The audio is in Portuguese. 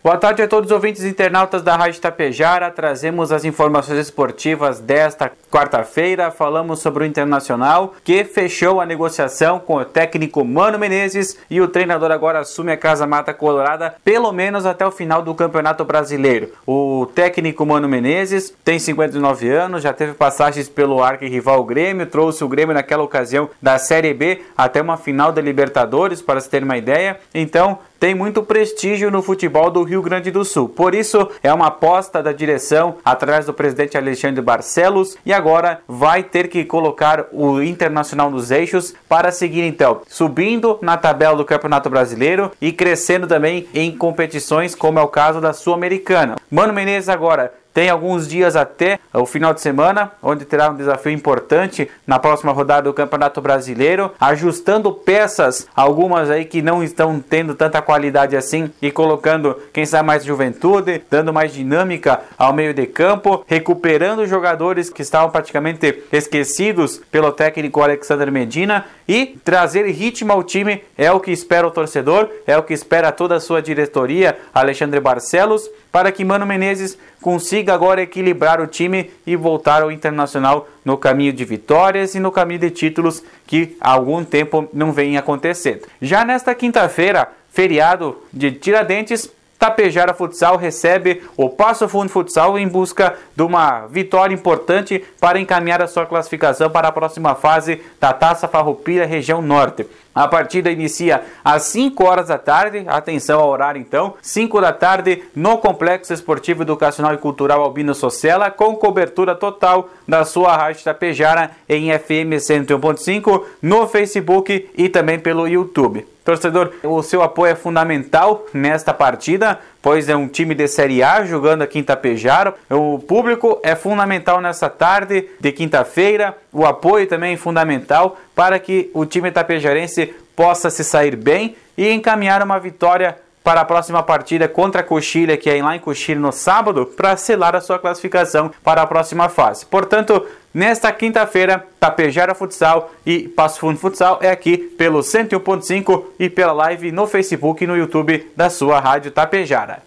Boa tarde a todos os ouvintes internautas da Rádio Tapejara. Trazemos as informações esportivas desta quarta-feira. Falamos sobre o Internacional, que fechou a negociação com o técnico Mano Menezes e o treinador agora assume a Casa Mata Colorada, pelo menos até o final do Campeonato Brasileiro. O técnico Mano Menezes tem 59 anos, já teve passagens pelo arqui-rival Grêmio, trouxe o Grêmio naquela ocasião da Série B até uma final da Libertadores, para se ter uma ideia. Então, tem muito prestígio no futebol do Rio Grande do Sul. Por isso, é uma aposta da direção através do presidente Alexandre Barcelos e agora vai ter que colocar o Internacional nos eixos para seguir então subindo na tabela do Campeonato Brasileiro e crescendo também em competições como é o caso da Sul-Americana. Mano Menezes agora tem alguns dias até o final de semana, onde terá um desafio importante na próxima rodada do Campeonato Brasileiro, ajustando peças, algumas aí que não estão tendo tanta qualidade assim e colocando, quem sabe, mais juventude, dando mais dinâmica ao meio de campo, recuperando jogadores que estavam praticamente esquecidos pelo técnico Alexander Medina e trazer ritmo ao time é o que espera o torcedor, é o que espera toda a sua diretoria, Alexandre Barcelos, para que Mano Menezes consiga agora equilibrar o time e voltar ao Internacional no caminho de vitórias e no caminho de títulos que há algum tempo não vem acontecendo. Já nesta quinta-feira, feriado de Tiradentes, Tapejara Futsal recebe o Passo Fundo Futsal em busca de uma vitória importante para encaminhar a sua classificação para a próxima fase da Taça Farroupilha Região Norte. A partida inicia às 5 horas da tarde, atenção ao horário então, 5 da tarde no Complexo Esportivo Educacional e Cultural Albino Socella, com cobertura total da sua rádio Tapejara em FM 101.5, no Facebook e também pelo YouTube. Torcedor, o seu apoio é fundamental nesta partida, pois é um time de Série A jogando aqui em Tapejara. O público é fundamental nessa tarde de quinta-feira. O apoio também é fundamental para que o time tapejarense possa se sair bem e encaminhar uma vitória para a próxima partida contra a Coxilha, que é lá em Coxilha no sábado, para selar a sua classificação para a próxima fase. Portanto, nesta quinta-feira, Tapejara Futsal e Passo Fundo Futsal é aqui pelo 101.5 e pela live no Facebook e no YouTube da sua Rádio Tapejara.